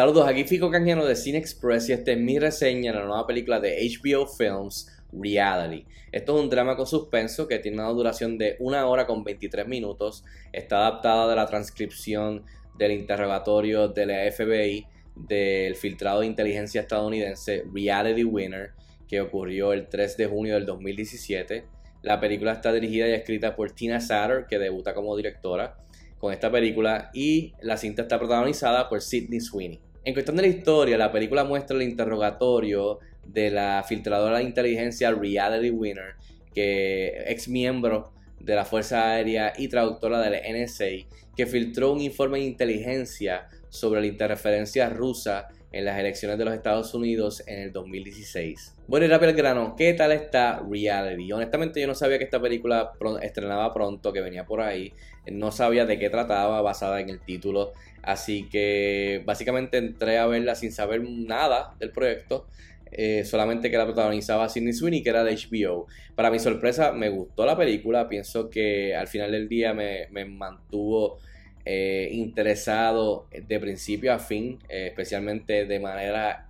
Saludos, aquí Fico Canjiano de Cine Express y esta es mi reseña de la nueva película de HBO Films, Reality. Esto es un drama con suspenso que tiene una duración de una hora con 23 minutos. Está adaptada de la transcripción del interrogatorio de la FBI del filtrado de inteligencia estadounidense Reality Winner que ocurrió el 3 de junio del 2017. La película está dirigida y escrita por Tina Satter, que debuta como directora con esta película y la cinta está protagonizada por Sidney Sweeney. En cuestión de la historia, la película muestra el interrogatorio de la filtradora de inteligencia Reality Winner, que ex miembro de la Fuerza Aérea y traductora del NSA, que filtró un informe de inteligencia sobre la interferencia rusa en las elecciones de los Estados Unidos en el 2016. Bueno, y rápido el grano, ¿qué tal está Reality? Honestamente yo no sabía que esta película estrenaba pronto, que venía por ahí. No sabía de qué trataba, basada en el título. Así que básicamente entré a verla sin saber nada del proyecto. Eh, solamente que la protagonizaba Sidney Sweeney, que era de HBO. Para mi sorpresa, me gustó la película. Pienso que al final del día me, me mantuvo eh, interesado de principio a fin, eh, especialmente de manera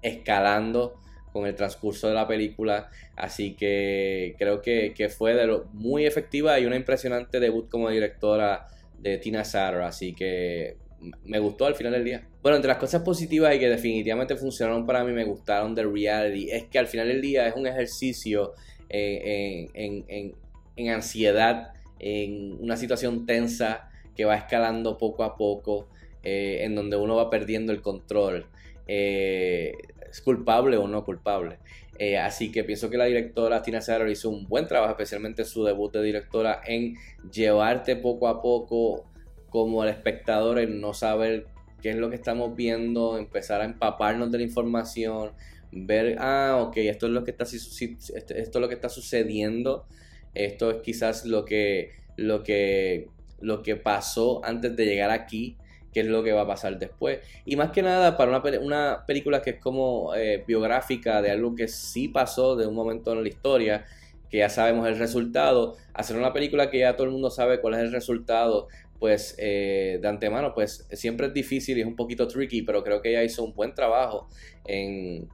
escalando con el transcurso de la película. Así que creo que, fue de lo, muy efectiva y una impresionante debut como directora de Tina Satter. Así que me gustó al final del día. Bueno, entre las cosas positivas y que definitivamente funcionaron para mí, me gustaron de reality, es que al final del día es un ejercicio eh, en ansiedad, en una situación tensa que va escalando poco a poco, eh, en donde uno va perdiendo el control. Eh, ¿Es culpable o no culpable? Eh, así que pienso que la directora Tina Satter hizo un buen trabajo, especialmente su debut de directora, en llevarte poco a poco como el espectador en no saber qué es lo que estamos viendo, empezar a empaparnos de la información, ver, ah, ok, esto es lo que está, esto es lo que está sucediendo, esto es quizás lo que, lo que lo que pasó antes de llegar aquí, qué es lo que va a pasar después. Y más que nada, para una, una película que es como eh, biográfica de algo que sí pasó de un momento en la historia, que ya sabemos el resultado, hacer una película que ya todo el mundo sabe cuál es el resultado, pues eh, de antemano, pues siempre es difícil y es un poquito tricky, pero creo que ella hizo un buen trabajo en,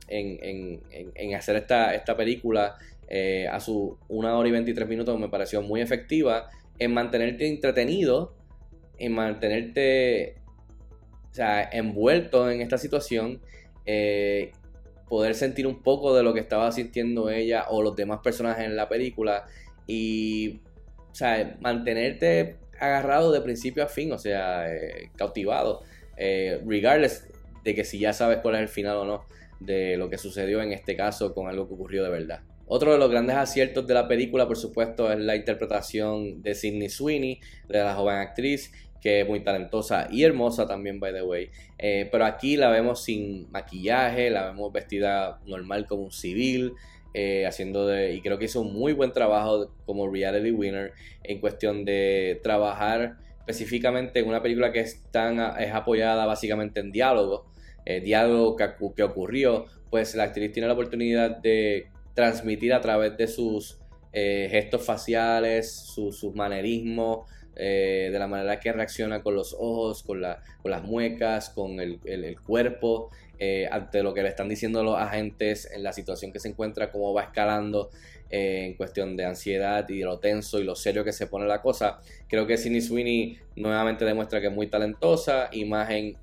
hacer esta, esta película eh, a su una hora y 23 minutos, me pareció muy efectiva en mantenerte entretenido, en mantenerte o sea, envuelto en esta situación, eh, poder sentir un poco de lo que estaba sintiendo ella o los demás personajes en la película y o sea, mantenerte agarrado de principio a fin, o sea, eh, cautivado, eh, regardless de que si ya sabes cuál es el final o no de lo que sucedió en este caso con algo que ocurrió de verdad. Otro de los grandes aciertos de la película, por supuesto, es la interpretación de Sidney Sweeney, de la joven actriz, que es muy talentosa y hermosa también, by the way. Eh, pero aquí la vemos sin maquillaje, la vemos vestida normal como un civil, eh, haciendo de, y creo que hizo un muy buen trabajo como reality winner en cuestión de trabajar específicamente en una película que es, tan, es apoyada básicamente en diálogo, eh, diálogo que, que ocurrió, pues la actriz tiene la oportunidad de transmitir a través de sus eh, gestos faciales, sus manerismos, eh, de la manera que reacciona con los ojos, con, las muecas, con el, cuerpo, eh, ante lo que le están diciendo los agentes en la situación que se encuentra, cómo va escalando en cuestión de ansiedad y de lo tenso y lo serio que se pone la cosa. Creo que Sidney Sweeney nuevamente demuestra que es muy talentosa y más en,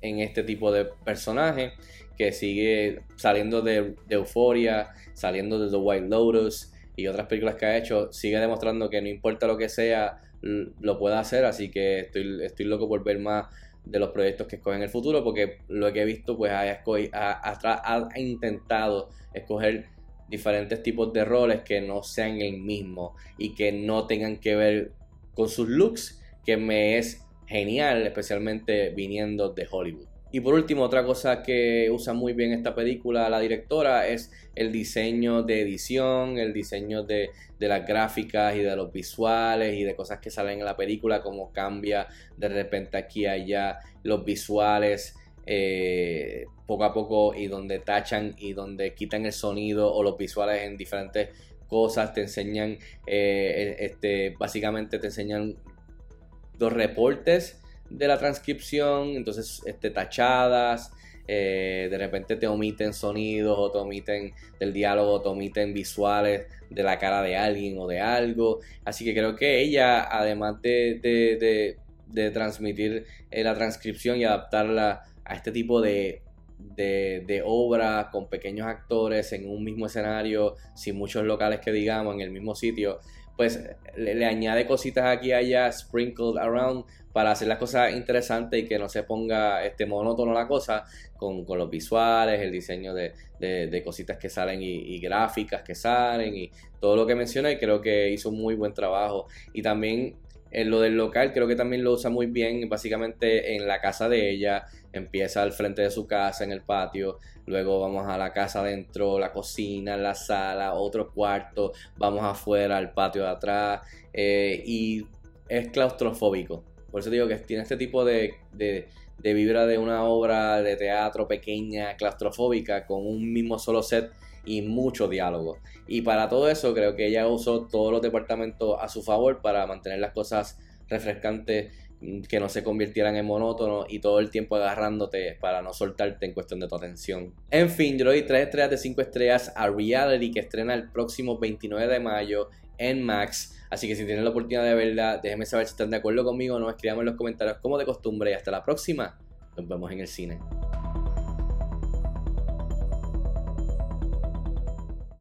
en este tipo de personaje que sigue saliendo de, Euphoria, saliendo de The White Lotus y otras películas que ha hecho, sigue demostrando que no importa lo que sea, lo puede hacer, así que estoy, estoy loco por ver más de los proyectos que escogen en el futuro, porque lo que he visto, pues ha, ha, ha intentado escoger diferentes tipos de roles que no sean el mismo y que no tengan que ver con sus looks, que me es genial, especialmente viniendo de Hollywood. Y por último, otra cosa que usa muy bien esta película la directora es el diseño de edición, el diseño de, las gráficas y de los visuales y de cosas que salen en la película, como cambia de repente aquí y allá los visuales eh, poco a poco y donde tachan y donde quitan el sonido o los visuales en diferentes cosas, te enseñan, eh, este, básicamente te enseñan los reportes de la transcripción, entonces este, tachadas, eh, de repente te omiten sonidos o te omiten del diálogo, te omiten visuales de la cara de alguien o de algo. Así que creo que ella, además de, de, transmitir eh, la transcripción y adaptarla a este tipo de, de, obra con pequeños actores en un mismo escenario, sin muchos locales que digamos, en el mismo sitio, pues le, añade cositas aquí y allá, sprinkled around, para hacer las cosas interesantes y que no se ponga este monótono la cosa con, los visuales, el diseño de, cositas que salen y, gráficas que salen y todo lo que mencioné, creo que hizo un muy buen trabajo. Y también en lo del local creo que también lo usa muy bien, básicamente en la casa de ella, empieza al frente de su casa, en el patio, luego vamos a la casa adentro, la cocina, la sala, otro cuarto, vamos afuera, al patio de atrás, eh, y es claustrofóbico. Por eso digo que tiene este tipo de, de, de vibra de una obra de teatro pequeña, claustrofóbica, con un mismo solo set y mucho diálogo. Y para todo eso creo que ella usó todos los departamentos a su favor para mantener las cosas refrescantes, mm, que no se convirtieran en monótono y todo el tiempo agarrándote para no soltarte en cuestión de tu atención. En fin, yo le doy 3 estrellas de 5 estrellas a Reality que estrena el próximo 29 de mayo en Max. Así que si tienen la oportunidad de verla, déjenme saber si están de acuerdo conmigo o no. Escriban en los comentarios como de costumbre y hasta la próxima. Nos vemos en el cine.